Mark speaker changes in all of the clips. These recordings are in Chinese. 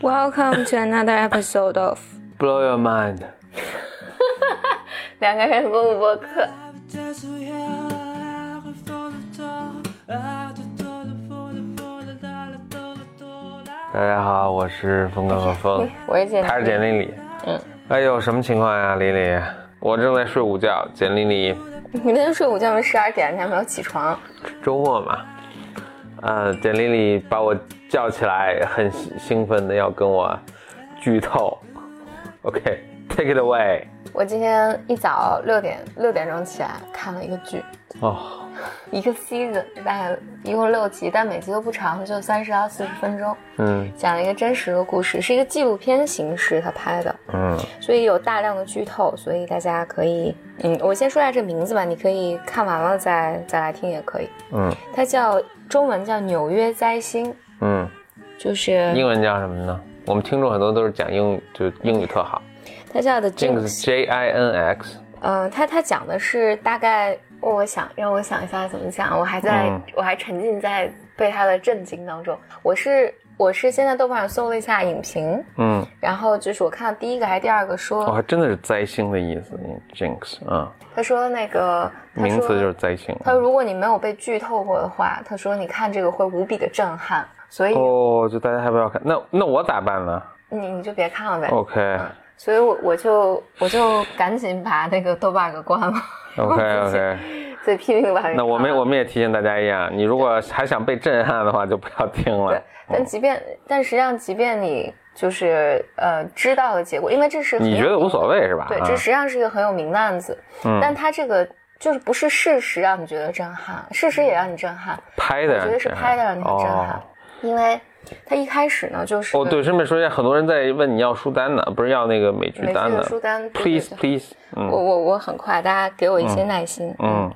Speaker 1: Welcome to another episode of
Speaker 2: Blow your mind。
Speaker 1: 两个人播不播客。
Speaker 2: 大家好，我是峰哥和峰，
Speaker 1: 我是简，
Speaker 2: 他是简丽丽。
Speaker 1: 嗯，
Speaker 2: 哎呦，什么情况呀，丽丽？我正在睡午觉，简丽丽。
Speaker 1: 你那天睡午觉没十二点，你还没有起床。
Speaker 2: 周末嘛，呃，简丽丽把我叫起来，很兴奋的要跟我剧透。OK，take it away。
Speaker 1: 我今天一早六点六点钟起来看了一个剧，
Speaker 2: 哦，
Speaker 1: 一个 season 大概一共六集，但每集都不长，就三十到四十分钟。
Speaker 2: 嗯
Speaker 1: 讲了一个真实的故事，是一个纪录片形式他拍的，
Speaker 2: 嗯
Speaker 1: 所以有大量的剧透，所以大家可以，嗯，我先说一下这名字吧，你可以看完了再再来听也可以。
Speaker 2: 嗯
Speaker 1: 它叫中文叫《纽约灾星》，
Speaker 2: 嗯，
Speaker 1: 就是
Speaker 2: 英文叫什么呢？我们听众很多都是讲英语，就英语特好。
Speaker 1: 它叫的
Speaker 2: Jinx，J I N X。
Speaker 1: 嗯，它它讲的是大概，我想让我想一下怎么讲，我还在、
Speaker 2: 嗯
Speaker 1: 我还沉浸在被他的震惊当中。我是我是现在豆瓣上搜了一下影评，
Speaker 2: 嗯，
Speaker 1: 然后就是我看到第一个还是第二个说，
Speaker 2: 哦，还真的是灾星的意思，jinx 啊，
Speaker 1: 他说那个说
Speaker 2: 名词就是灾星。
Speaker 1: 他说如果你没有被剧透过的话，他说你看这个会无比的震撼，所以
Speaker 2: 哦，就大家还不要看，那那我咋办呢
Speaker 1: 你你就别看了呗。
Speaker 2: ？OK
Speaker 1: 所以我我就我就赶紧把那个豆瓣给关了。
Speaker 2: OK OK，
Speaker 1: 所以拼命把它给
Speaker 2: 那我们我们也提醒大家一样，你如果还想被震撼的话，就不要听了。
Speaker 1: 对。，但即便但实际上，即便你就是呃知道的结果，因为这是
Speaker 2: 你觉得无所谓是吧？
Speaker 1: 对，
Speaker 2: 啊
Speaker 1: 这实际上是一个很有名的案子，
Speaker 2: 嗯。
Speaker 1: 但它这个就是不是事实让你觉得震撼，事实也让你震撼，
Speaker 2: 拍的，
Speaker 1: 我觉得是拍的让你很震撼，因为它一开始呢就是
Speaker 2: 哦，对，顺便说一下，很多人在问你要书单呢，不是要那个美剧单
Speaker 1: 的书单
Speaker 2: Please please，嗯。
Speaker 1: 我我我很快，大家给我一些耐心。
Speaker 2: 嗯，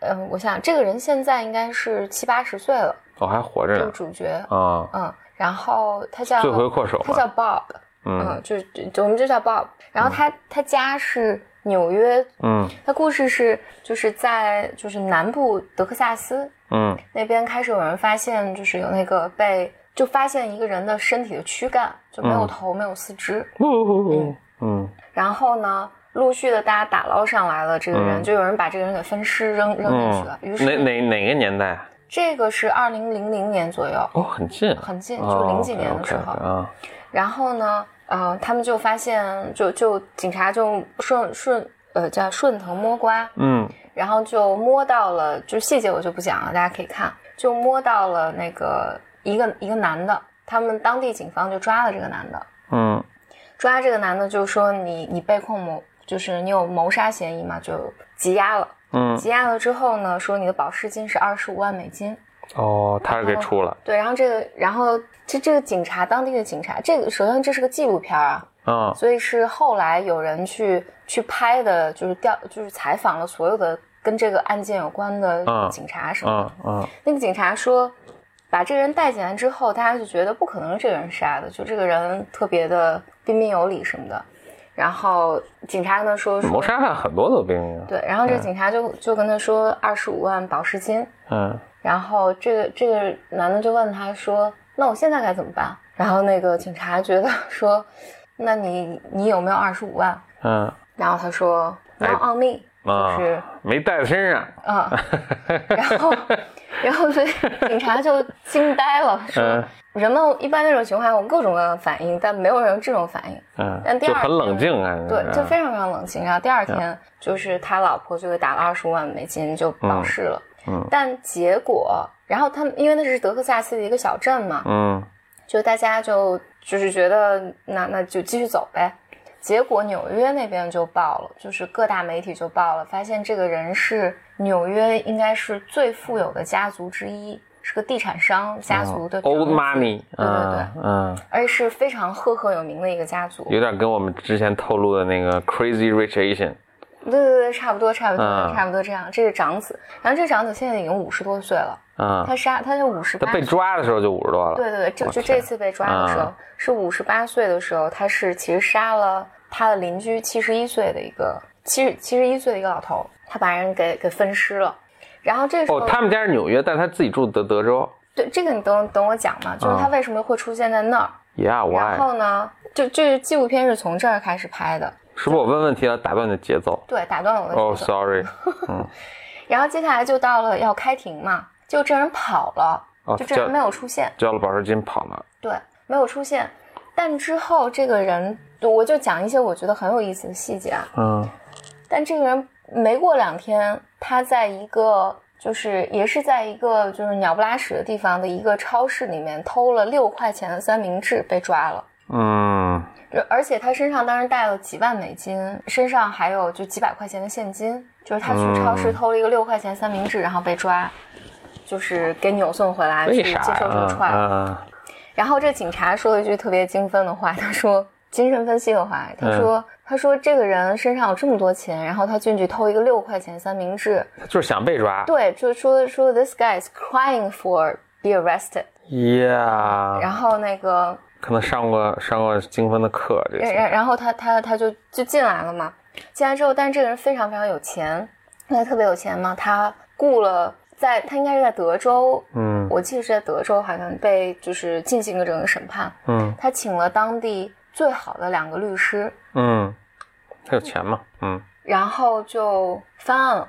Speaker 1: 嗯，我想这个人现在应该是七八十岁了，
Speaker 2: 哦还活着
Speaker 1: 这个主角，
Speaker 2: 啊，
Speaker 1: 嗯，然后他叫
Speaker 2: 罪魁祸首
Speaker 1: 他叫 Bob，
Speaker 2: 嗯。
Speaker 1: 嗯，就是就我们就叫 Bob。然后他他家是纽约，
Speaker 2: 嗯。
Speaker 1: 他故事是就是在就是南部德克萨斯
Speaker 2: 嗯。
Speaker 1: 那边开始有人发现，就是有那个被就发现一个人的身体的躯干就没有
Speaker 2: 嗯。
Speaker 1: 头、没有四肢，
Speaker 2: 嗯。嗯。
Speaker 1: 然后呢，陆续的大家打捞上来了这个人，
Speaker 2: 嗯。
Speaker 1: 就有人把这个人给分尸扔扔进去了。于
Speaker 2: 嗯，
Speaker 1: 是
Speaker 2: 哪哪哪个年代？
Speaker 1: 这个是二零零零年左右，
Speaker 2: 哦，很近，
Speaker 1: 很近，
Speaker 2: 哦
Speaker 1: 就零几年的时候。
Speaker 2: 啊，
Speaker 1: 然后呢，呃，他们就发现，就就警察就顺顺呃叫顺藤摸瓜，
Speaker 2: 嗯。
Speaker 1: 然后就摸到了，就细节我就不讲了，大家可以看，就摸到了那个一个一个男的，他们当地警方就抓了这个男的，
Speaker 2: 嗯
Speaker 1: 抓这个男的就说你你被控谋，就是你有谋杀嫌疑嘛，就羁押了。
Speaker 2: 嗯，
Speaker 1: 羁押了之后呢，说你的保释金是二十五万美金。
Speaker 2: 哦，他是给出了，
Speaker 1: 对，然后这个，然后这这个警察，当地的警察，这个首先这是个纪录片啊，
Speaker 2: 嗯，
Speaker 1: 所以是后来有人去去拍的，就是调就是采访了所有的跟这个案件有关的
Speaker 2: 嗯
Speaker 1: 警察什么的。
Speaker 2: 嗯嗯
Speaker 1: 那个警察说，把这个人带进来之后，大家就觉得不可能是这个人杀的，就这个人特别的彬彬有礼什么的。然后警察跟他说说
Speaker 2: 谋杀案很多都彬彬，
Speaker 1: 对，然后这个警察就就跟他说二十五万保释金，
Speaker 2: 嗯
Speaker 1: 然后这个这个男的就问他说：“那我现在该怎么办？”然后那个警察觉得说：“那你你有没有二十五万
Speaker 2: 嗯？”
Speaker 1: 然后他说：“Not on me。”
Speaker 2: 啊
Speaker 1: 就是，
Speaker 2: 没带在身上，
Speaker 1: 啊，然后然后所以 警察就惊呆了，说
Speaker 2: 嗯
Speaker 1: 人们一般那种情况下有各种各样的反应，但没有人这种反应。
Speaker 2: 嗯
Speaker 1: 但，第二
Speaker 2: 就很冷静啊，
Speaker 1: 对，就
Speaker 2: 嗯
Speaker 1: 非常非常冷静。然后第二天就是他老婆就给打了二十五万美金就保释了，
Speaker 2: 嗯
Speaker 1: 但结果，然后他们因为那是德克萨斯的一个小镇嘛，
Speaker 2: 嗯
Speaker 1: 就大家就就是觉得那那就继续走呗。结果纽约那边就爆了，就是各大媒体就爆了，发现这个人是纽约应该是最富有的家族之一，是个地产商家族的哦
Speaker 2: ，Old Money，
Speaker 1: 对对对，
Speaker 2: 嗯嗯，
Speaker 1: 而且是非常赫赫有名的一个家族。
Speaker 2: 有点跟我们之前透露的那个 Crazy Rich Asian，
Speaker 1: 对对对，差不多差不多、
Speaker 2: 嗯
Speaker 1: 差不多这样。这是长子，然后这个长子现在已经五十多岁了，
Speaker 2: 嗯，
Speaker 1: 他杀他就五十八
Speaker 2: 他被抓的时候就五十多了，
Speaker 1: 对对对，就就这次被抓的时候、
Speaker 2: 嗯
Speaker 1: 是五十八岁的时候，他是其实杀了他的邻居七十一岁的一个七十七十一岁的一个老头，他把人给给分尸了。然后这时候，
Speaker 2: 哦，他们家是纽约，但他自己住德德州。
Speaker 1: 对这个你等等我讲嘛，就是他为什么会出现在那儿。
Speaker 2: Yeah,
Speaker 1: 然？后呢，就就是纪录片是从这儿开始拍的。
Speaker 2: 是不是我问问题要打断你的节奏？
Speaker 1: 对，打断了我的节奏。
Speaker 2: 哦、s o r r y
Speaker 1: 然后接下来就到了要开庭嘛，就这人跑了，
Speaker 2: 哦
Speaker 1: 就这人没有出现。
Speaker 2: 交了保释金跑了。
Speaker 1: 对，没有出现。但之后这个人，我就讲一些我觉得很有意思的细节啊。
Speaker 2: 嗯
Speaker 1: 但这个人没过两天，他在一个就是也是在一个就是鸟不拉屎的地方的一个超市里面偷了六块钱的三明治，被抓了。
Speaker 2: 嗯
Speaker 1: 就而且他身上当时带了几万美金，身上还有就几百块钱的现金，就是他去超市
Speaker 2: 嗯
Speaker 1: 偷了一个六块钱三明治，然后被抓，就是给扭送回来去接受这个
Speaker 2: 呀
Speaker 1: ？trial。
Speaker 2: 嗯
Speaker 1: 然后这警察说了一句特别精分的话，他说精神分析的话，他说、
Speaker 2: 嗯
Speaker 1: 他说这个人身上有这么多钱，然后他进去偷一个六块钱三明治，
Speaker 2: 就是想被抓。
Speaker 1: 对，就说说 this guy is crying for be
Speaker 2: arrested，Yeah，
Speaker 1: 然后那个
Speaker 2: 可能上过上过精分的课，这次。
Speaker 1: 然然然后他他他就就进来了嘛，进来之后，但是这个人非常非常有钱，他特别有钱嘛，他雇了在他应该是在德州，
Speaker 2: 嗯。
Speaker 1: 我记得是在德州，好像被就是进行了整个审判，
Speaker 2: 嗯。
Speaker 1: 他请了当地最好的两个律师，
Speaker 2: 嗯，他有钱嘛？嗯，
Speaker 1: 然后就翻案了，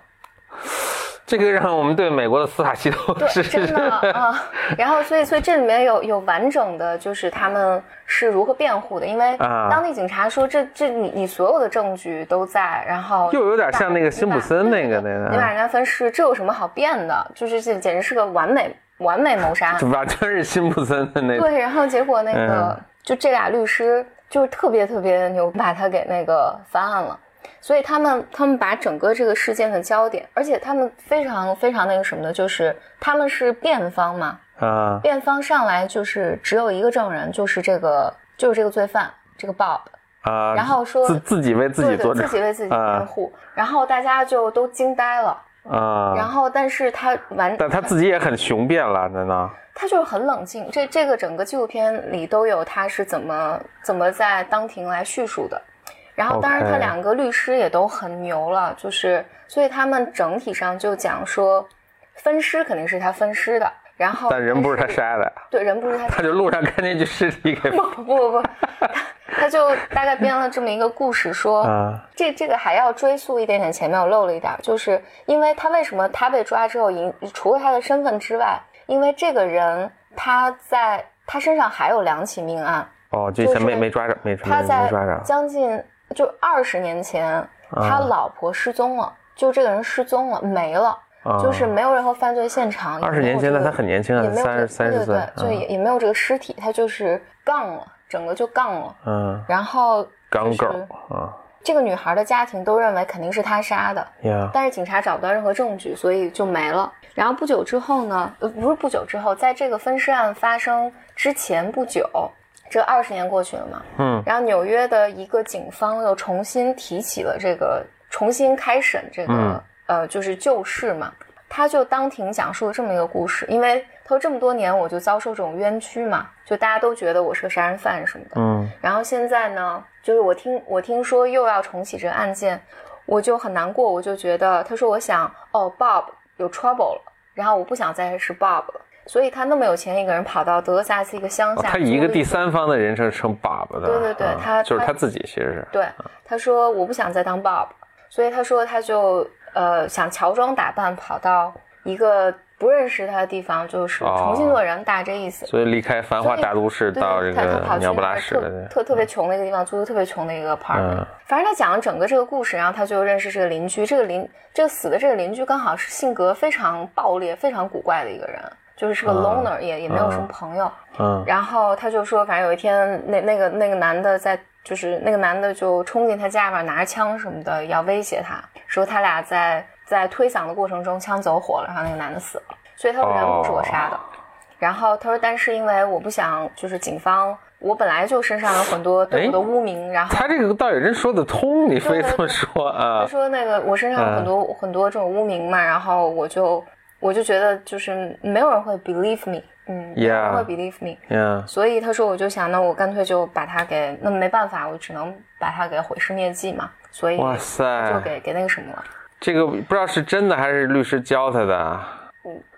Speaker 2: 这个让我们对美国的司法系统
Speaker 1: 对，
Speaker 2: 是
Speaker 1: 真的啊。然后所以所以这里面有有完整的，就是他们是如何辩护的，因为
Speaker 2: 啊
Speaker 1: 当地警察说这这你你所有的证据都在，然后
Speaker 2: 又有点像那个辛普森那个那个，
Speaker 1: 你把人家分尸，这有什么好辩的？就是这简直是个完美完美谋杀案。
Speaker 2: 就完全是辛普森的那个。
Speaker 1: 对，然后结果那个、
Speaker 2: 嗯
Speaker 1: 就这俩律师就是特别特别牛，把他给那个翻案了。所以他们他们把整个这个事件的焦点，而且他们非常非常那个什么的，就是他们是辩方嘛，
Speaker 2: 啊
Speaker 1: 辩方上来就是只有一个证人，就是这个就是这个罪犯这个 Bob，
Speaker 2: 啊，
Speaker 1: 然后说
Speaker 2: 自自己为自己
Speaker 1: 对对自己为自己辩
Speaker 2: 啊
Speaker 1: 护，然后大家就都惊呆了。
Speaker 2: 啊，
Speaker 1: 然后，但是他完，
Speaker 2: 但他自己也很雄辩了，难道？
Speaker 1: 他就是很冷静。这这个整个纪录片里都有他是怎么怎么在当庭来叙述的。然后，当然他两个律师也都很牛了，就是所以他们整体上就讲说，分尸肯定是他分尸的，然后
Speaker 2: 但人不是他杀的，
Speaker 1: 对人不是他
Speaker 2: 他就路上看见一具尸体给
Speaker 1: 不不不不，他他就大概编了这么一个故事说，
Speaker 2: 啊
Speaker 1: 这这个还要追溯一点点，前面我漏了一点，就是因为他为什么他被抓之后，引除了他的身份之外，因为这个人他在他身上还有两起命案，
Speaker 2: 哦，就以前没
Speaker 1: 就是
Speaker 2: 没抓着，没没
Speaker 1: 他在
Speaker 2: 没抓着
Speaker 1: 将近就二十年前，他老婆失踪了，就这个人失踪了，没了。
Speaker 2: 啊
Speaker 1: 就是没有任何犯罪现场。也
Speaker 2: 二十年前，那他很年轻啊三十
Speaker 1: 这
Speaker 2: 三十岁
Speaker 1: 对对，对，就也也没有这个尸体，他就是杠了，整个就杠了。
Speaker 2: 嗯，
Speaker 1: 然后
Speaker 2: 刚够
Speaker 1: 就是
Speaker 2: 啊
Speaker 1: 这个女孩的家庭都认为肯定是他杀的，
Speaker 2: 呀，
Speaker 1: 但是警察找不到任何证据，所以就没了。然后不久之后呢，呃，不是不久之后，在这个分尸案发生之前不久，这二十年过去了嘛，
Speaker 2: 嗯。
Speaker 1: 然后纽约的一个警方又重新提起了这个，重新开审这个、
Speaker 2: 嗯。
Speaker 1: 呃，就是旧事嘛。他就当庭讲述了这么一个故事，因为他说这么多年我就遭受这种冤屈嘛，就大家都觉得我是个杀人犯什么的，
Speaker 2: 嗯。
Speaker 1: 然后现在呢，就是我听我听说又要重启这个案件，我就很难过，我就觉得他说我想哦，Bob 有 trouble 了，然后我不想再是 Bob 了，所以他那么有钱一个人跑到德克萨斯一个乡下，
Speaker 2: 哦他以一个第三方的人称称爸爸的，
Speaker 1: 对对对
Speaker 2: 啊
Speaker 1: 他他
Speaker 2: 就是他自己其实是
Speaker 1: 对，他说我不想再当 Bob，所以他说他就呃想乔装打扮跑到一个不认识他的地方，就是
Speaker 2: 哦
Speaker 1: 重新做人，大这意思。
Speaker 2: 所以离开繁华大都市到这个鸟不拉屎的，
Speaker 1: 特特别穷的一个地方，租的特别穷的一个 apartment。
Speaker 2: 嗯
Speaker 1: 反正他讲了整个这个故事，然后他就认识这个邻居，这个邻这个死的这个邻居刚好是性格非常暴烈、非常古怪的一个人，就是是个
Speaker 2: 嗯
Speaker 1: loner，、也也没有什么朋友。
Speaker 2: 嗯
Speaker 1: 然后他就说，反正有一天那那个那个男的在，就是那个男的就冲进他家里面，拿着枪什么的要威胁他，说他俩在在推搡的过程中枪走火了，然后那个男的死了，所以他说人不是我杀的。然后他说，但是因为我不想，就是警方，我本来就身上有很多对我的污名，然后
Speaker 2: 他这个倒也真说得通，你非这么说啊
Speaker 1: 他？说那个我身上有很多、很多这种污名嘛，然后我就我就觉得就是没有人会 believe me，嗯没有人
Speaker 2: Yeah
Speaker 1: 会 believe me，
Speaker 2: 呀，
Speaker 1: 所以他说我就想，那我干脆就把他给，那没办法，我只能把他给毁尸灭迹嘛。所以
Speaker 2: 哇塞
Speaker 1: 就给给那个什么了。
Speaker 2: 这个不知道是真的还是律师教他的。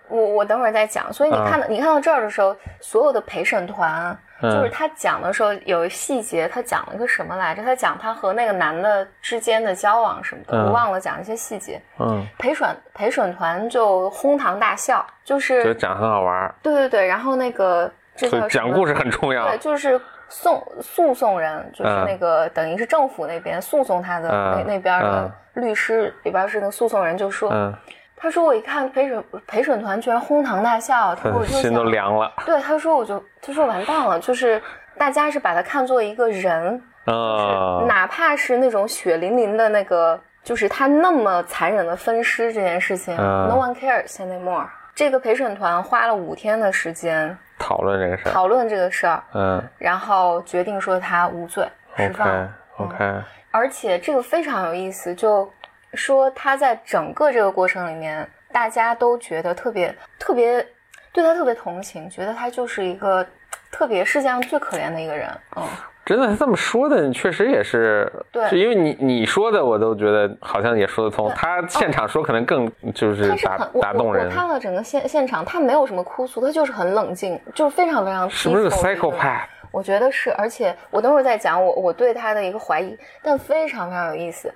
Speaker 1: 我我等会儿再讲。所以你看到、你看到这儿的时候，所有的陪审团，
Speaker 2: 嗯
Speaker 1: 就是他讲的时候有细节，他讲了个什么来着？他讲他和那个男的之间的交往什么的，
Speaker 2: 嗯
Speaker 1: 我忘了讲一些细节。
Speaker 2: 嗯，
Speaker 1: 陪审陪审团就哄堂大笑，就是
Speaker 2: 就讲很好玩儿，
Speaker 1: 对对对，然后那个这
Speaker 2: 所以
Speaker 1: 叫
Speaker 2: 讲故事很重要
Speaker 1: 对，。就是送诉讼人，就是
Speaker 2: 嗯
Speaker 1: 那个、等于是政府那边诉讼他的那、
Speaker 2: 嗯
Speaker 1: 那边的律师里边是那个诉讼人就说，
Speaker 2: 嗯，
Speaker 1: 他说我一看陪审陪审团居然哄堂大笑，他说我就
Speaker 2: 心都，凉了。
Speaker 1: 对，他说我就他说完蛋了，就是大家是把他看作一个人，
Speaker 2: 嗯，
Speaker 1: 哪怕是那种血淋淋的那个，就是他那么残忍的分尸这件事情、
Speaker 2: 嗯
Speaker 1: n o one cares anymore。这个陪审团花了五天的时间
Speaker 2: 讨论这个事儿。
Speaker 1: 讨论这个事儿，
Speaker 2: 嗯
Speaker 1: 然后决定说他无罪释放
Speaker 2: ，OK。OK，
Speaker 1: 而且这个非常有意思，就说他在整个这个过程里面，大家都觉得特别特别对他特别同情，觉得他就是一个特别世界上最可怜的一个人。嗯，
Speaker 2: 真的，他这么说的，确实也是，
Speaker 1: 对
Speaker 2: 是因为你你说的，我都觉得好像也说得通。他现场说可能更就是打打动人
Speaker 1: 我我，看了整个现现场，他没有什么哭诉，他就是很冷静，就是非常非常
Speaker 2: 是不是个
Speaker 1: peaceful 的一个人
Speaker 2: psychopath？
Speaker 1: 我觉得是，而且我等会儿再讲我我对他的一个怀疑，但非常非常有意思。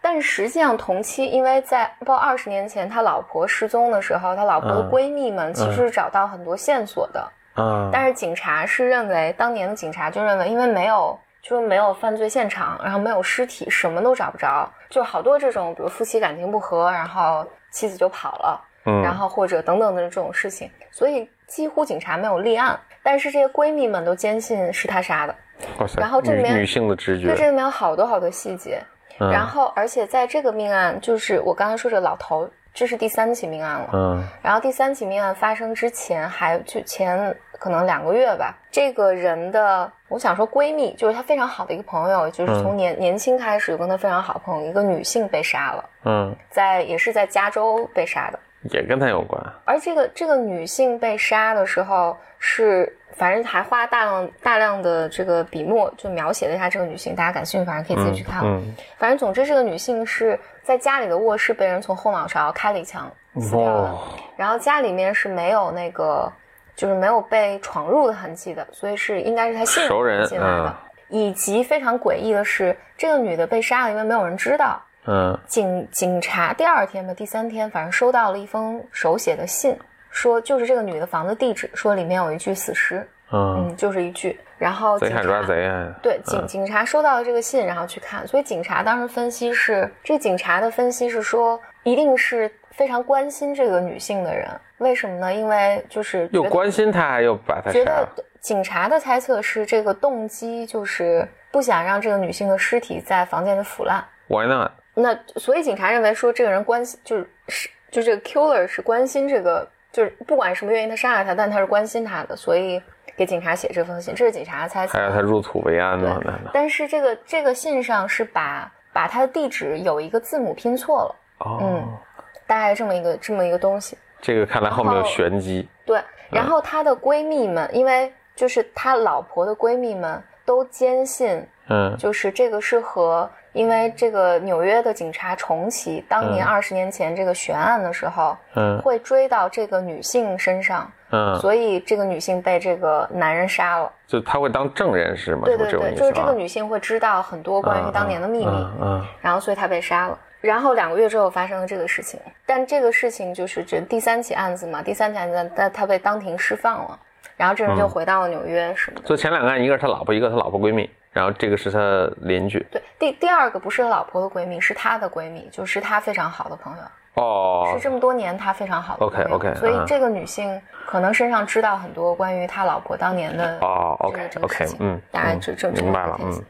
Speaker 1: 但是实际上同期，因为在不知道二十年前他老婆失踪的时候，他老婆的
Speaker 2: 嗯
Speaker 1: 闺蜜们其实是找到很多线索的，
Speaker 2: 嗯，
Speaker 1: 但是警察是认为当年的警察就认为，因为没有就是没有犯罪现场，然后没有尸体，什么都找不着，就好多这种比如夫妻感情不和，然后妻子就跑了。
Speaker 2: 嗯
Speaker 1: 然后或者等等的这种事情，所以几乎警察没有立案，但是这些闺蜜们都坚信是他杀的。
Speaker 2: 哇塞
Speaker 1: 然后这里面
Speaker 2: 女女性的直觉，
Speaker 1: 对，这里面有好多好多细节。
Speaker 2: 嗯
Speaker 1: 然后，而且在这个命案，就是我刚才说这老头，这是第三起命案了。
Speaker 2: 嗯
Speaker 1: 然后第三起命案发生之前，还就前可能两个月吧，这个人的我想说闺蜜，就是她非常好的一个朋友，就是从年、年轻开始就跟她非常好的朋友，一个女性被杀了，
Speaker 2: 嗯，
Speaker 1: 在也是在加州被杀的。
Speaker 2: 也跟他有关。
Speaker 1: 而这个这个女性被杀的时候是，反正还花大量大量的这个笔墨就描写了一下这个女性，大家感兴趣，反正可以自己去看。
Speaker 2: 嗯，
Speaker 1: 反正总之，这个女性是在家里的卧室被人从后脑勺开了一枪死掉了，
Speaker 2: 哦，
Speaker 1: 然后家里面是没有那个就是没有被闯入的痕迹的，所以是应该是她信
Speaker 2: 熟人
Speaker 1: 进来的。
Speaker 2: 嗯
Speaker 1: 以及非常诡异的是，这个女的被杀了，因为没有人知道。
Speaker 2: 嗯
Speaker 1: 警警察第二天吧，第三天，反正收到了一封手写的信，说就是这个女的房子地址，说里面有一具死尸，
Speaker 2: 嗯，
Speaker 1: 嗯，就是一具。然后警
Speaker 2: 贼喊抓贼啊！
Speaker 1: 对警警察收到了这个信，然后去看，所以警察当时分析是，这警察的分析是说，一定是非常关心这个女性的人，为什么呢？因为就是
Speaker 2: 又关心她，又把她
Speaker 1: 觉得
Speaker 2: 杀了。
Speaker 1: 警察的猜测是这个动机就是不想让这个女性的尸体在房间里腐烂。
Speaker 2: Why not？
Speaker 1: 那所以警察认为说这个人关心就是是就这个 killer 是关心这个，就是不管什么原因他杀了他，但他是关心他的，所以给警察写这封信，这是警察的猜测
Speaker 2: 还。有他入土为安
Speaker 1: 对
Speaker 2: 吗？难？
Speaker 1: 但是这个这个信上是把把他的地址有一个字母拼错了，
Speaker 2: 哦，
Speaker 1: 嗯大概这么一个这么一个东西。
Speaker 2: 这个看来后面有玄机。
Speaker 1: 对，然后他的闺蜜们，因为就是他老婆的闺蜜们都坚信，
Speaker 2: 嗯
Speaker 1: 就是这个是和因为这个纽约的警察重启当年
Speaker 2: 嗯
Speaker 1: 二十年前这个悬案的时候，
Speaker 2: 嗯
Speaker 1: 会追到这个女性身上，
Speaker 2: 嗯，
Speaker 1: 所以这个女性被这个男人杀了。
Speaker 2: 就他会当证人是吗？
Speaker 1: 对对对，就是这个
Speaker 2: 啊
Speaker 1: 女性会知道很多关于当年的秘密，
Speaker 2: 嗯嗯
Speaker 1: 然后所以她被杀了。然后两个月之后发生了这个事情，但这个事情就是这第三起案子嘛，第三起案子他他被当庭释放了，然后这人就
Speaker 2: 嗯
Speaker 1: 回到了纽约什么的。
Speaker 2: 所以前两个案，一个是他老婆，一个是他老婆闺蜜，然后这个是他邻居。
Speaker 1: 对，第第二个不是他老婆的闺蜜，是他的闺蜜，就是他非常好的朋友，
Speaker 2: 哦。
Speaker 1: 是这么多年他非常好的朋友。
Speaker 2: OK，OK，嗯。
Speaker 1: 所以这个女性可能身上知道很多关于他老婆当年的
Speaker 2: 哦
Speaker 1: 这
Speaker 2: ，OK OK，嗯，
Speaker 1: 大概
Speaker 2: 嗯
Speaker 1: 这么
Speaker 2: 明白了，嗯。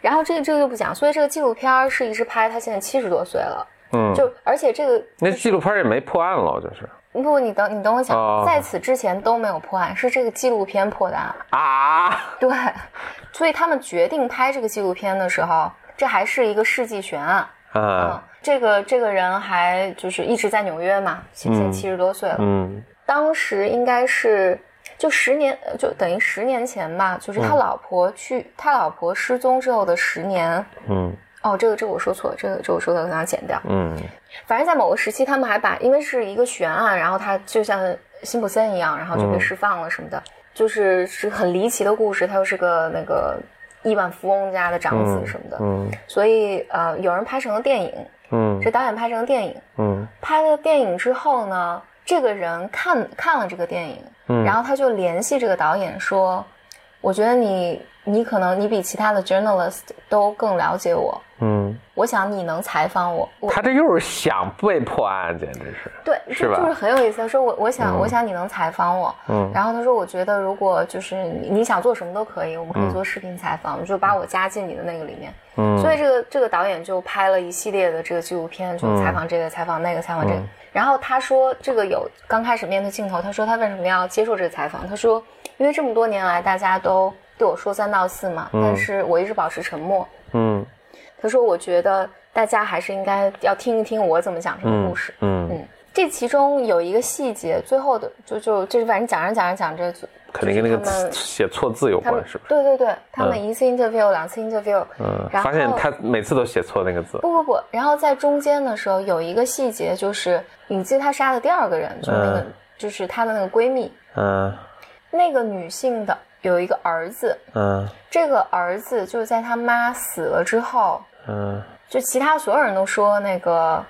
Speaker 1: 然后这个这个就不讲，所以这个纪录片儿是一直拍，她现在七十多岁了，
Speaker 2: 嗯，
Speaker 1: 就而且这个
Speaker 2: 那纪录片也没破案了，就是
Speaker 1: 不，你等你等我讲，
Speaker 2: 哦
Speaker 1: 在此之前都没有破案，是这个纪录片破的案。
Speaker 2: 啊，
Speaker 1: 对，所以他们决定拍这个纪录片的时候，这还是一个世纪悬案。嗯
Speaker 2: 啊，，
Speaker 1: 这个这个人还就是一直在纽约嘛，现在
Speaker 2: 嗯
Speaker 1: 七十多岁了。
Speaker 2: 嗯
Speaker 1: 当时应该是就十年，呃就等于十年前吧，就是他
Speaker 2: 嗯
Speaker 1: 老婆去，他老婆失踪之后的十年，
Speaker 2: 嗯
Speaker 1: 哦，这个这个我说错了，这个这个我说的可能要剪掉。
Speaker 2: 嗯
Speaker 1: 反正在某个时期，他们还把因为是一个悬案，然后他就像辛普森一样，然后就被释放了什么的，就是是很离奇的故事。他又是个那个亿万富翁家的长子什么的，
Speaker 2: 嗯
Speaker 1: 所以呃，有人拍成了电影，
Speaker 2: 嗯
Speaker 1: 这导演拍成了电影。
Speaker 2: 嗯
Speaker 1: 拍了电影之后呢，这个人看看了这个电影，
Speaker 2: 嗯
Speaker 1: 然后他就联系这个导演说：“我觉得你你可能你比其他的 journalist 都更了解我，
Speaker 2: 嗯，
Speaker 1: 我想你能采访我。我”
Speaker 2: 他这又是想被破案，简直是。
Speaker 1: 对，
Speaker 2: 是吧
Speaker 1: 就就是很有意思。他说我我想、
Speaker 2: 嗯
Speaker 1: 我想你能采访我，
Speaker 2: 嗯
Speaker 1: 然后他说我觉得如果就是你你想做什么都可以，我们可以做视频采访，就把我加进你的那个里面。
Speaker 2: 嗯，
Speaker 1: 所以这个这个导演就拍了一系列的这个纪录片，就采访这个、采访那个、采访这个。
Speaker 2: 嗯
Speaker 1: 然后他说，这个有刚开始面对镜头，他说他为什么要接受这个采访？他说，因为这么多年来大家都对我说三道四嘛，但是我一直保持沉默。
Speaker 2: 嗯
Speaker 1: 他说，我觉得大家还是应该要听一听我怎么讲这个
Speaker 2: 嗯
Speaker 1: 故事。
Speaker 2: 嗯，
Speaker 1: 嗯，这其中有一个细节，最后的就就就是反正讲着讲着讲着，就
Speaker 2: 肯定跟那个写错字有关，是吧？
Speaker 1: 对对对，他们一次 interview、两次 interview，
Speaker 2: 嗯，
Speaker 1: 然后
Speaker 2: 发现他每次都写错那个字。
Speaker 1: 不不不，然后在中间的时候有一个细节，就是你记得他杀的第二个人，就那个、
Speaker 2: 嗯
Speaker 1: 就是她的那个闺蜜，
Speaker 2: 嗯
Speaker 1: 那个女性的有一个儿子，
Speaker 2: 嗯
Speaker 1: 这个儿子就是在他妈死了之后，
Speaker 2: 嗯
Speaker 1: 就其他所有人都说那个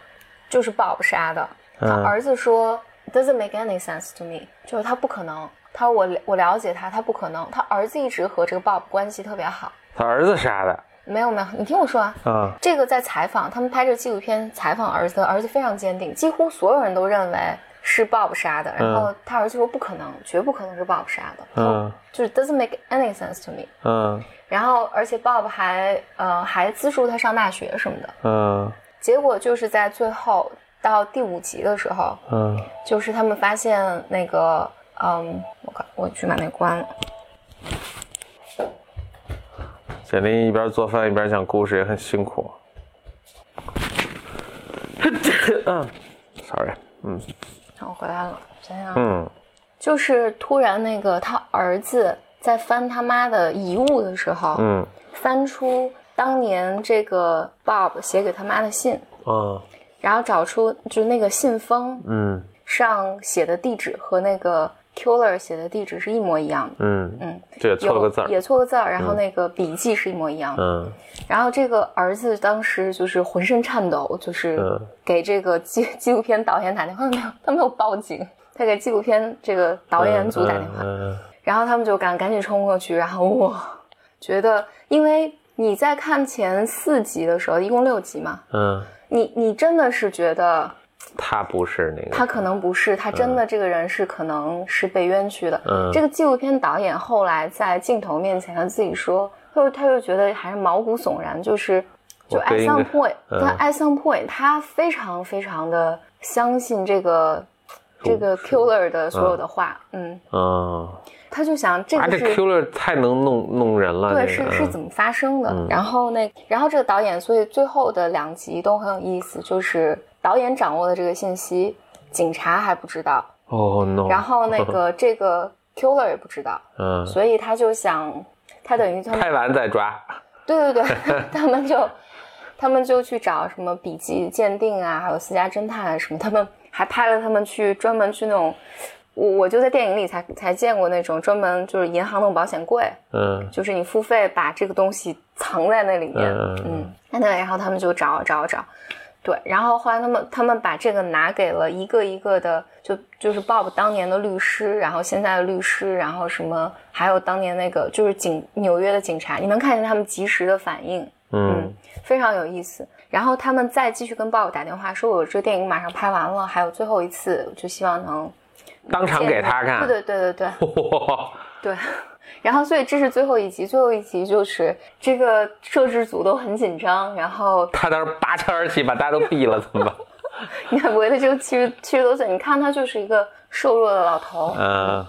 Speaker 1: 就是 Bob 杀的，他
Speaker 2: 嗯
Speaker 1: 儿子说 doesn't make any sense to me，就是他不可能。他说我我了解他，他不可能。他儿子一直和这个 Bob 关系特别好。
Speaker 2: 他儿子杀的
Speaker 1: 没有没有，你听我说啊，
Speaker 2: 嗯。
Speaker 1: 这个在采访，他们拍这个纪录片采访儿子，儿子非常坚定，几乎所有人都认为是 Bob 杀的，然后他儿子说不可能，绝不可能是 Bob 杀的，
Speaker 2: 嗯。
Speaker 1: 就是 doesn't make any sense to me。
Speaker 2: 嗯。
Speaker 1: 然后而且 Bob 还呃还资助他上大学什么的，
Speaker 2: 嗯。
Speaker 1: 结果就是在最后到第五集的时候，
Speaker 2: 嗯。
Speaker 1: 就是他们发现那个嗯，我靠，我去把那关了。
Speaker 2: 简历一边做饭一边讲故事也很辛苦。嗯，sorry，嗯
Speaker 1: 然后回来了，想想。
Speaker 2: 嗯
Speaker 1: 就是突然那个他儿子在翻他妈的遗物的时候，
Speaker 2: 嗯
Speaker 1: 翻出当年这个 Bob 写给他妈的信，
Speaker 2: 嗯
Speaker 1: 然后找出就是那个信封
Speaker 2: 嗯
Speaker 1: 上写的地址和那个 Killer 写的地址是一模一样的，
Speaker 2: 嗯
Speaker 1: 嗯，
Speaker 2: 这也错了个字儿。
Speaker 1: 也错个字儿，然后那个笔记是一模一样的。
Speaker 2: 嗯。
Speaker 1: 然后这个儿子当时就是浑身颤抖，就是
Speaker 2: 嗯。
Speaker 1: 给这个纪纪录片导演打电话，他没有，他没有报警，他给纪录片这个导演组打电话，
Speaker 2: 嗯。
Speaker 1: 然后他们就赶赶紧冲过去，然后我觉得，因为你在看前四集的时候，一共六集嘛，
Speaker 2: 嗯，
Speaker 1: 你你真的是觉得
Speaker 2: 他不是那个。
Speaker 1: 他可能不是，他真的这个人是可能是被冤屈的。
Speaker 2: 嗯
Speaker 1: 这个纪录片导演后来在镜头面前他自己说，他又他又觉得还是毛骨悚然，就是就 at some point，
Speaker 2: 嗯
Speaker 1: 他 at some point 他非常非常的相信这个这个 killer 的所有的话，嗯，
Speaker 2: 嗯，
Speaker 1: 他就想这
Speaker 2: 啊，这
Speaker 1: 个是。
Speaker 2: killer 太能弄弄人了。
Speaker 1: 对，是是怎么发生的？
Speaker 2: 嗯
Speaker 1: 然后那，然后这个导演，所以最后的两集都很有意思，就是导演掌握的这个信息，警察还不知道，
Speaker 2: 哦 no。
Speaker 1: 然后那个 这个 killer 也不知道，
Speaker 2: 嗯，
Speaker 1: 所以他就想，他等于他们
Speaker 2: 拍完再抓。
Speaker 1: 对对对，他们就他们就去找什么笔迹鉴定啊，还有私家侦探啊什么，他们还拍了他们去专门去那种，我我就在电影里才才见过那种专门就是银行那种保险柜，
Speaker 2: 嗯。
Speaker 1: 就是你付费把这个东西藏在那里面，
Speaker 2: 嗯，
Speaker 1: 那，然后他们就找找找，对，然后后来他们他们把这个拿给了一个一个的，就就是 Bob 当年的律师，然后现在的律师，然后什么，还有当年那个就是警纽约的警察，你能看见他们及时的反应，
Speaker 2: 嗯
Speaker 1: 非常有意思。然后他们再继续跟 Bob 打电话，说我这电影马上拍完了，还有最后一次，就希望能
Speaker 2: 当场给他看。
Speaker 1: 对对对对对。对，然后所以这是最后一集，最后一集就是这个摄制组都很紧张，然后
Speaker 2: 他当时拔枪而起，把大家都毙了，怎么办？
Speaker 1: 你看维特这个七十七十多岁，你看他就是一个瘦弱的老头，
Speaker 2: 嗯。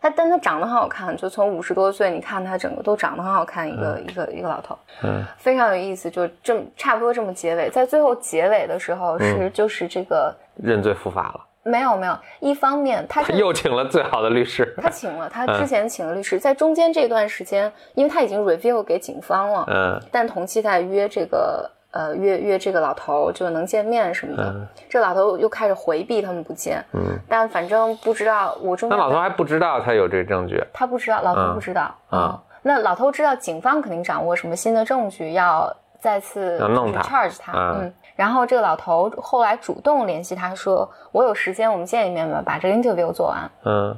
Speaker 1: 他但他长得很好看，就从五十多岁，你看他整个都长得很好看，一个、一个一个老头，
Speaker 2: 嗯。
Speaker 1: 非常有意思，就这么差不多这么结尾，在最后结尾的时候是、就是这个
Speaker 2: 认罪伏法了。
Speaker 1: 没有没有，一方面他
Speaker 2: 又请了最好的律师。
Speaker 1: 他请了他之前请了律师，在中间这段时间，因为他已经 review 给警方了，
Speaker 2: 嗯。
Speaker 1: 但同期在约这个呃约约这个老头就能见面什么的。
Speaker 2: 嗯。
Speaker 1: 这老头又开始回避他们不见，
Speaker 2: 嗯，
Speaker 1: 但反正不知道我中间
Speaker 2: 那老头还不知道他有这个证据，
Speaker 1: 他不知道，老头
Speaker 2: 嗯。
Speaker 1: 不知道。
Speaker 2: 嗯
Speaker 1: 嗯，那老头知道警方肯定掌握什么新的证据，要再次
Speaker 2: 要弄他。
Speaker 1: charge 他。
Speaker 2: 嗯。
Speaker 1: 嗯，然后这个老头后来主动联系他说：“我有时间，我们见一面吧，把这个 interview 做完。
Speaker 2: 嗯，”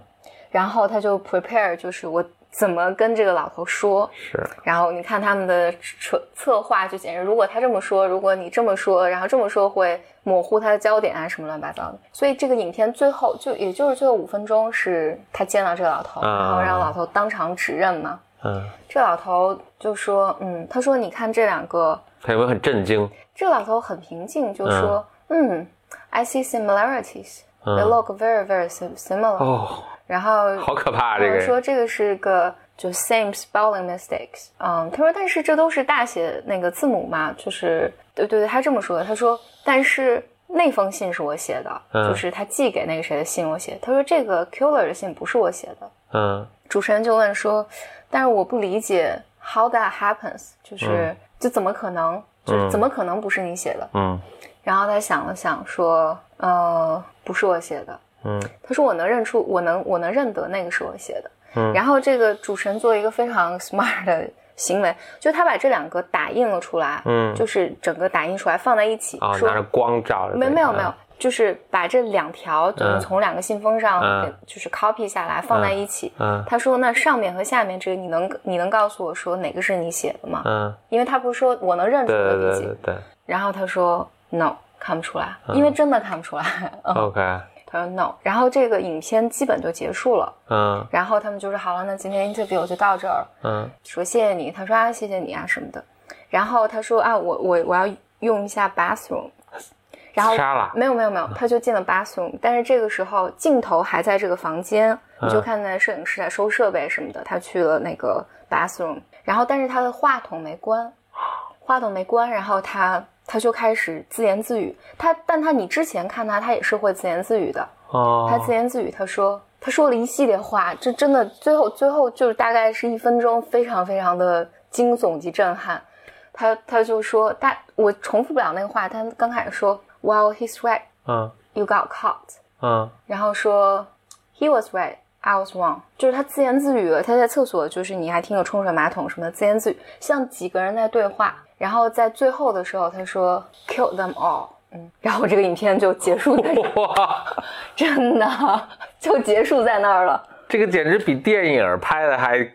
Speaker 1: 然后他就 prepare，就是我怎么跟这个老头说。
Speaker 2: 是，
Speaker 1: 然后你看他们的策策划就简直，如果他这么说，如果你这么说，然后这么说会模糊他的焦点啊，什么乱七八糟的。所以这个影片最后就也就是最后五分钟是他见到这个老头，
Speaker 2: 啊
Speaker 1: 然后让老头当场指认嘛。
Speaker 2: 嗯，
Speaker 1: 这老头就说，嗯，他说你看这两个，
Speaker 2: 他有没有很震惊？
Speaker 1: 这个老头很平静，就说，嗯。i see similarities. They
Speaker 2: 嗯。
Speaker 1: look very very sim- similar.
Speaker 2: 哦，
Speaker 1: 然后
Speaker 2: 好可怕，这
Speaker 1: 他
Speaker 2: 个
Speaker 1: 说这个是个就 same spelling mistakes，嗯，他说但是这都是大写那个字母嘛，就是对对对，他这么说的，他说但是那封信是我写的，
Speaker 2: 嗯。
Speaker 1: 就是他寄给那个谁的信我写，他说这个 killer 的信不是我写的，
Speaker 2: 嗯。
Speaker 1: 主持人就问说，但是我不理解 how that happens，就是、就怎么可能，就怎么可能不是你写的？
Speaker 2: 嗯
Speaker 1: 然后他想了想说，呃，不是我写的。
Speaker 2: 嗯
Speaker 1: 他说我能认出，我能我能认得那个是我写的。
Speaker 2: 嗯
Speaker 1: 然后这个主持人做了一个非常 smart 的行为，就他把这两个打印了出来，
Speaker 2: 嗯
Speaker 1: 就是整个打印出来放在一起，
Speaker 2: 拿着光照着，
Speaker 1: 没没有没有，就是把这两条就是
Speaker 2: 嗯。
Speaker 1: 从两个信封上就是 copy 下来放在一起。
Speaker 2: 嗯。
Speaker 1: 他说那上面和下面这个你能你能告诉我说哪个是你写的吗？
Speaker 2: 嗯，
Speaker 1: 因为他不是说我能认出
Speaker 2: 对
Speaker 1: 我的笔记
Speaker 2: 对对对，对。
Speaker 1: 然后他说 no 看不出来，因为真的看不出来。嗯
Speaker 2: ，OK，
Speaker 1: 他说 no，然后这个影片基本就结束了。
Speaker 2: 嗯。
Speaker 1: 然后他们就说好了，那今天 interview 就到这儿，
Speaker 2: 嗯。
Speaker 1: 说谢谢你。他说啊，谢谢你啊什么的。然后他说啊，我我我要用一下 bathroom。然后
Speaker 2: 杀了
Speaker 1: 没有没有没有，他就进了 bathroom，但是这个时候镜头还在这个房间，你就看见摄影师在收设备什么的。他去了那个 bathroom，然后但是他的话筒没关，话筒没关，然后他他就开始自言自语。他但他你之前看他，他也是会自言自语的。
Speaker 2: 哦，
Speaker 1: 他自言自语，他说他说了一系列话，这真的最后最后就是大概是一分钟，非常非常的惊悚及震撼。他他就说大我重复不了那个话，他刚开始说 Well he's right,
Speaker 2: 嗯
Speaker 1: you got caught，
Speaker 2: 嗯
Speaker 1: 然后说 He was right, I was wrong，就是他自言自语了。他在厕所就是你还听有冲水马桶什么的自言自语，像几个人在对话。然后在最后的时候，他说 Kill them all，嗯，然后这个影片就结束在
Speaker 2: 哇，
Speaker 1: 真的就结束在那儿了。
Speaker 2: 这个简直比电影拍的还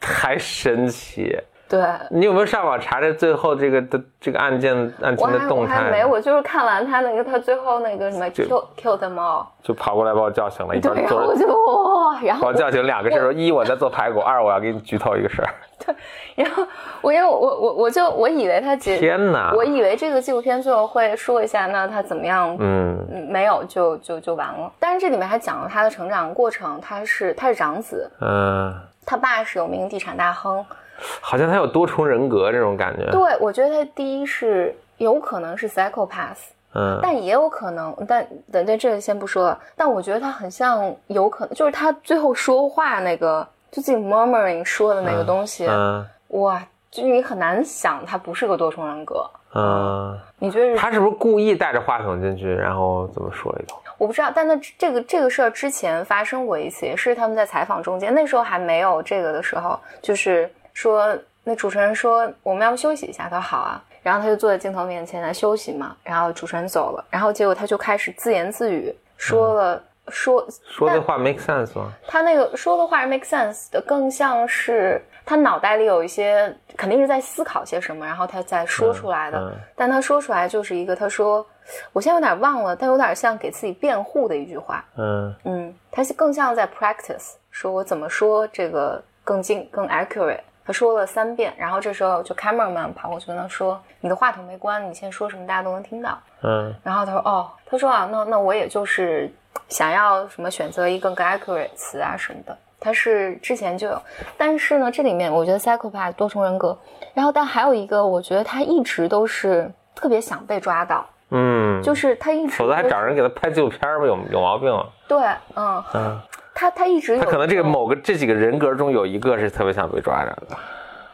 Speaker 2: 还神奇。
Speaker 1: 对，
Speaker 2: 你有没有上网查这最后这个的这个案件案情的动态？
Speaker 1: 我还没，我就是看完他那个他最后那个什么
Speaker 2: 就
Speaker 1: kill kill them all，
Speaker 2: 就跑过来把我叫醒了，一
Speaker 1: 然后我就哇，然
Speaker 2: 把
Speaker 1: 后
Speaker 2: 我叫醒两个事儿，一我在做排骨，二我要给你剧透一个事儿。
Speaker 1: 然后我因为我我我就我以为他结，
Speaker 2: 天哪！
Speaker 1: 我以为这个纪录片最后会说一下，那他怎么样？
Speaker 2: 嗯
Speaker 1: 嗯没有就就就完了。但是这里面还讲了他的成长过程，他是他是长子，
Speaker 2: 嗯，
Speaker 1: 他爸是有名地产大亨。
Speaker 2: 好像他有多重人格这种感觉。
Speaker 1: 对，我觉得他第一是有可能是 psychopath，
Speaker 2: 嗯
Speaker 1: 但也有可能，但等对这个先不说了。但我觉得他很像，有可能就是他最后说话那个，就自己 murmuring 说的那个东西，
Speaker 2: 嗯
Speaker 1: 哇，就你很难想他不是个多重人格。
Speaker 2: 嗯，
Speaker 1: 你觉得是？
Speaker 2: 他是不是故意带着话筒进去，然后怎么说一通？
Speaker 1: 我不知道，但那这个这个事儿之前发生过一次，也是他们在采访中间，那时候还没有这个的时候，就是说那主持人说我们要不休息一下，他说好啊，然后他就坐在镜头面前来休息嘛，然后主持人走了，然后结果他就开始自言自语说了、说
Speaker 2: 说的话 make sense 吗？
Speaker 1: 他那个说的话是 make sense 的，更像是他脑袋里有一些肯定是在思考些什么，然后他再说出来的。
Speaker 2: 嗯嗯
Speaker 1: 但他说出来就是一个，他说我现在有点忘了，但有点像给自己辩护的一句话。
Speaker 2: 嗯
Speaker 1: 嗯，他是更像在 practice，说我怎么说这个更近更 accurate。他说了三遍，然后这时候就 cameraman 跑过去跟他说：“你的话筒没关，你现在说什么大家都能听到。”
Speaker 2: 嗯
Speaker 1: 然后他说：“哦，他说啊，那那我也就是想要什么选择一个更 accurate 词啊什么的。他是之前就有，但是呢，这里面我觉得 psychopath 多重人格，然后但还有一个，我觉得他一直都是特别想被抓到，
Speaker 2: 嗯，
Speaker 1: 就是他一直
Speaker 2: 否则还找人给他拍纪录片儿吧，有有毛病啊。
Speaker 1: 对，嗯，
Speaker 2: 嗯，
Speaker 1: 他他一直有
Speaker 2: 他可能这个某个这几个人格中有一个是特别想被抓着的。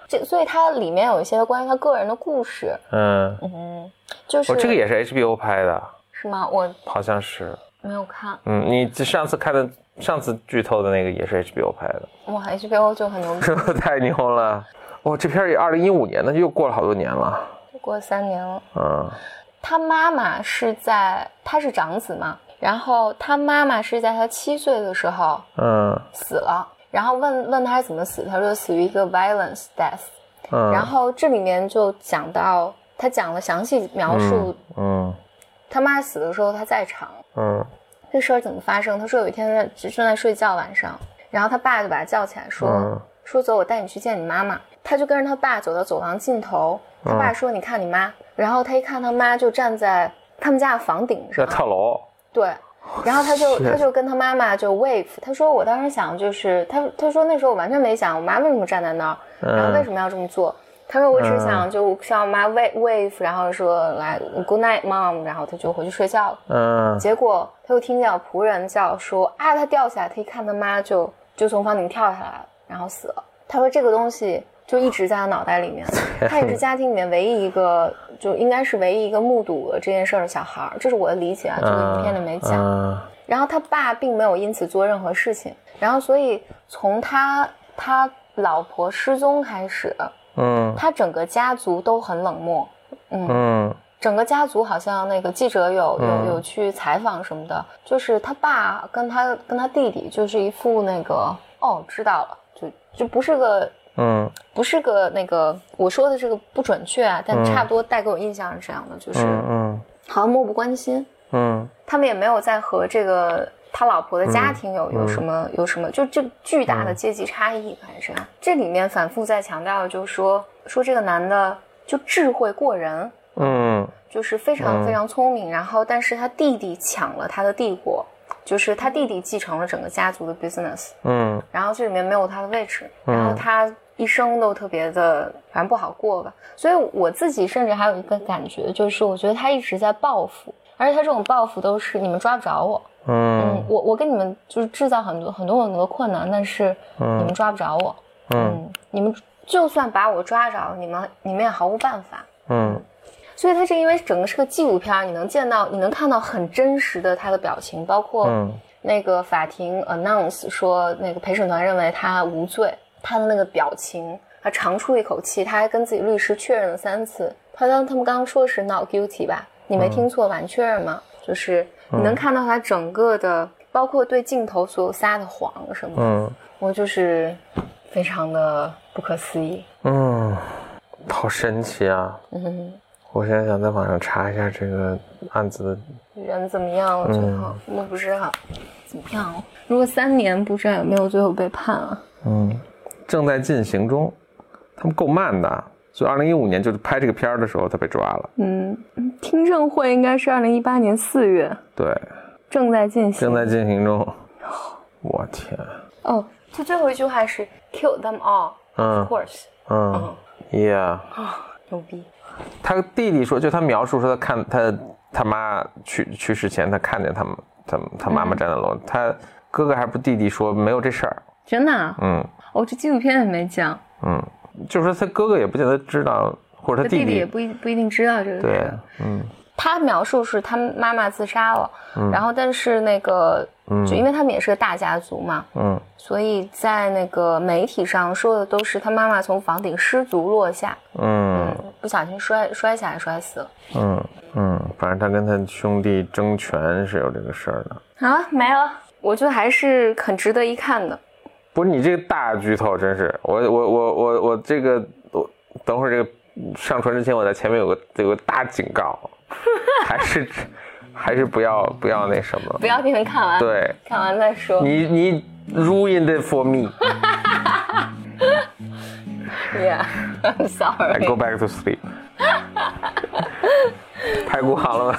Speaker 1: 这所以它里面有一些关于他个人的故事，
Speaker 2: 嗯，
Speaker 1: 嗯，就是、
Speaker 2: 哦，这个也是 HBO 拍的，
Speaker 1: 是吗？我
Speaker 2: 好像是。
Speaker 1: 没有看，
Speaker 2: 嗯，你上次看的上次剧透的那个也是 HBO 拍的，
Speaker 1: 哇，HBO 就很牛逼，
Speaker 2: 太牛了！哇，这片儿也二零一五年，那就又过了好多年了。
Speaker 1: 过了三年了。
Speaker 2: 嗯，
Speaker 1: 他妈妈是在他是长子嘛，然后他妈妈是在他七岁的时候
Speaker 2: 嗯。
Speaker 1: 死了，然后问问他是怎么死，他说死于一个 violence death，
Speaker 2: 嗯，
Speaker 1: 然后这里面就讲到他讲了详细描述
Speaker 2: 嗯。
Speaker 1: 他妈死的时候他在场，
Speaker 2: 嗯。
Speaker 1: 这事儿怎么发生？他说有一天他正在睡觉晚上，然后他爸就把他叫起来说、
Speaker 2: 嗯
Speaker 1: 说走，我带你去见你妈妈。他就跟着他爸走到走廊尽头，他爸说你看你妈，然后他一看他妈就站在他们家的房顶
Speaker 2: 要
Speaker 1: 上，
Speaker 2: 跳楼。
Speaker 1: 对，然后他就他就跟他妈妈就 wave，他说我当时想就是他他说那时候我完全没想我妈为什么站在那儿，然后为什么要这么做。他说：“我只想就向我妈 wave wave，然后说来 good night mom，然后他就回去睡觉了。
Speaker 2: 嗯
Speaker 1: 结果他又听见有仆人叫说啊，他掉下来，他一看他妈就就从房顶跳下来了，然后死了。他说这个东西就一直在他脑袋里面，他也是家庭里面唯一一个，就应该是唯一一个目睹了这件事儿的小孩儿，这是我的理解啊，这个影片里没讲。
Speaker 2: 嗯
Speaker 1: 然后他爸并没有因此做任何事情，然后所以从他他老婆失踪开始，
Speaker 2: 嗯。
Speaker 1: 他整个家族都很冷漠，嗯，
Speaker 2: 嗯。
Speaker 1: 整个家族好像那个记者有
Speaker 2: 嗯。
Speaker 1: 有有去采访什么的，就是他爸跟他跟他弟弟就是一副那个哦知道了，就就不是个
Speaker 2: 嗯。
Speaker 1: 不是个那个我说的这个不准确啊，但差不多带给我印象是这样的，就是
Speaker 2: 嗯
Speaker 1: 好像漠不关心，
Speaker 2: 嗯。
Speaker 1: 他们也没有在和这个他老婆的家庭有、有什么有什么，就这巨大的阶级差异，反正这里面反复在强调就是说说这个男的就智慧过人，
Speaker 2: 嗯。
Speaker 1: 就是非常非常聪明，然后但是他弟弟抢了他的帝国，就是他弟弟继承了整个家族的 business，
Speaker 2: 嗯。
Speaker 1: 然后这里面没有他的位置，然后他一生都特别的，反正不好过吧。所以我自己甚至还有一个感觉，就是我觉得他一直在报复，而且他这种报复都是你们抓不着我，
Speaker 2: 嗯。
Speaker 1: 嗯，我我跟你们就是制造很多很多很多困难，但是你们抓不着我，嗯，你们就算把我抓着，你们你们也毫无办法。
Speaker 2: 嗯。
Speaker 1: 所以他是因为整个是个纪录片，你能见到，你能看到很真实的他的表情，包括
Speaker 2: 嗯。
Speaker 1: 那个法庭 announce 说那个陪审团认为他无罪，他的那个表情，他长出一口气，他还跟自己律师确认了三次。他刚他们刚刚说的是 not guilty 吧？你没听错吧？你确认吗？就是你能看到他整个的，包括对镜头所有撒的谎什么的，
Speaker 2: 嗯
Speaker 1: 我就是非常的不可思议。
Speaker 2: 嗯，好神奇啊！
Speaker 1: 嗯，
Speaker 2: 我现在想在网上查一下这个案子的，
Speaker 1: 人怎么样了？最后、我不知道怎么样了。如果三年不知道有没有最后被判啊？
Speaker 2: 嗯，正在进行中，他们够慢的，所以二零一五年就是拍这个片儿的时候他被抓了。
Speaker 1: 嗯，听证会应该是二零一八年四月，
Speaker 2: 对，
Speaker 1: 正在进行。
Speaker 2: 正在进行中。我天，
Speaker 1: 哦，他最后一句话是 “kill them all”，of
Speaker 2: 嗯。
Speaker 1: course，
Speaker 2: 嗯，Yeah，啊
Speaker 1: 牛逼。
Speaker 2: 他弟弟说，就他描述说他看他他妈去去世前，他看见他们他他妈妈站在楼，他哥哥还不弟弟说没有这事儿。
Speaker 1: 真的、啊？
Speaker 2: 嗯
Speaker 1: 哦，这纪录片也没讲，
Speaker 2: 嗯，就是说他哥哥也不见得知道，或者他弟
Speaker 1: 他弟弟也不一不一定知道这个
Speaker 2: 对
Speaker 1: 事。，
Speaker 2: 嗯
Speaker 1: 他描述是他妈妈自杀了，然后但是那个，就因为他们也是个大家族嘛，
Speaker 2: 嗯
Speaker 1: 所以在那个媒体上说的都是他妈妈从房顶失足落下，
Speaker 2: 嗯
Speaker 1: 不小心摔摔下来摔死了。
Speaker 2: 嗯嗯，反正他跟他兄弟争权是有这个事儿的。
Speaker 1: 啊，没了。我觉得还是很值得一看的。
Speaker 2: 不是你这个大剧透，真是我我我我我这个我等会儿这个上传之前，我在前面有个有个大警告，还是还是不要不要那什么
Speaker 1: 不，要你们看完，
Speaker 2: 对
Speaker 1: 看完再说。
Speaker 2: 你你 ruined it for me，I
Speaker 1: Yeah，I'm sorry I。
Speaker 2: go back to sleep。排骨好了吗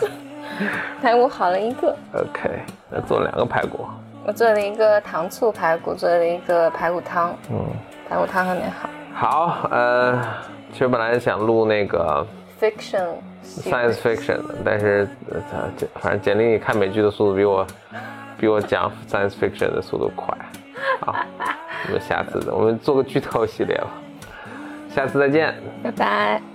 Speaker 1: 排骨好了一个
Speaker 2: ，？OK，那做了两个排骨。
Speaker 1: 我做了一个糖醋排骨，做了一个排骨汤。
Speaker 2: 嗯，
Speaker 1: 排骨汤还没好。
Speaker 2: 好，呃，其实本来想录那个
Speaker 1: Fiction
Speaker 2: science fiction，但是呃，反正简历里看美剧的速度比我比我讲 science fiction 的速度快。好，我们下次我们做个剧透系列吧。下次再见。
Speaker 1: 拜拜。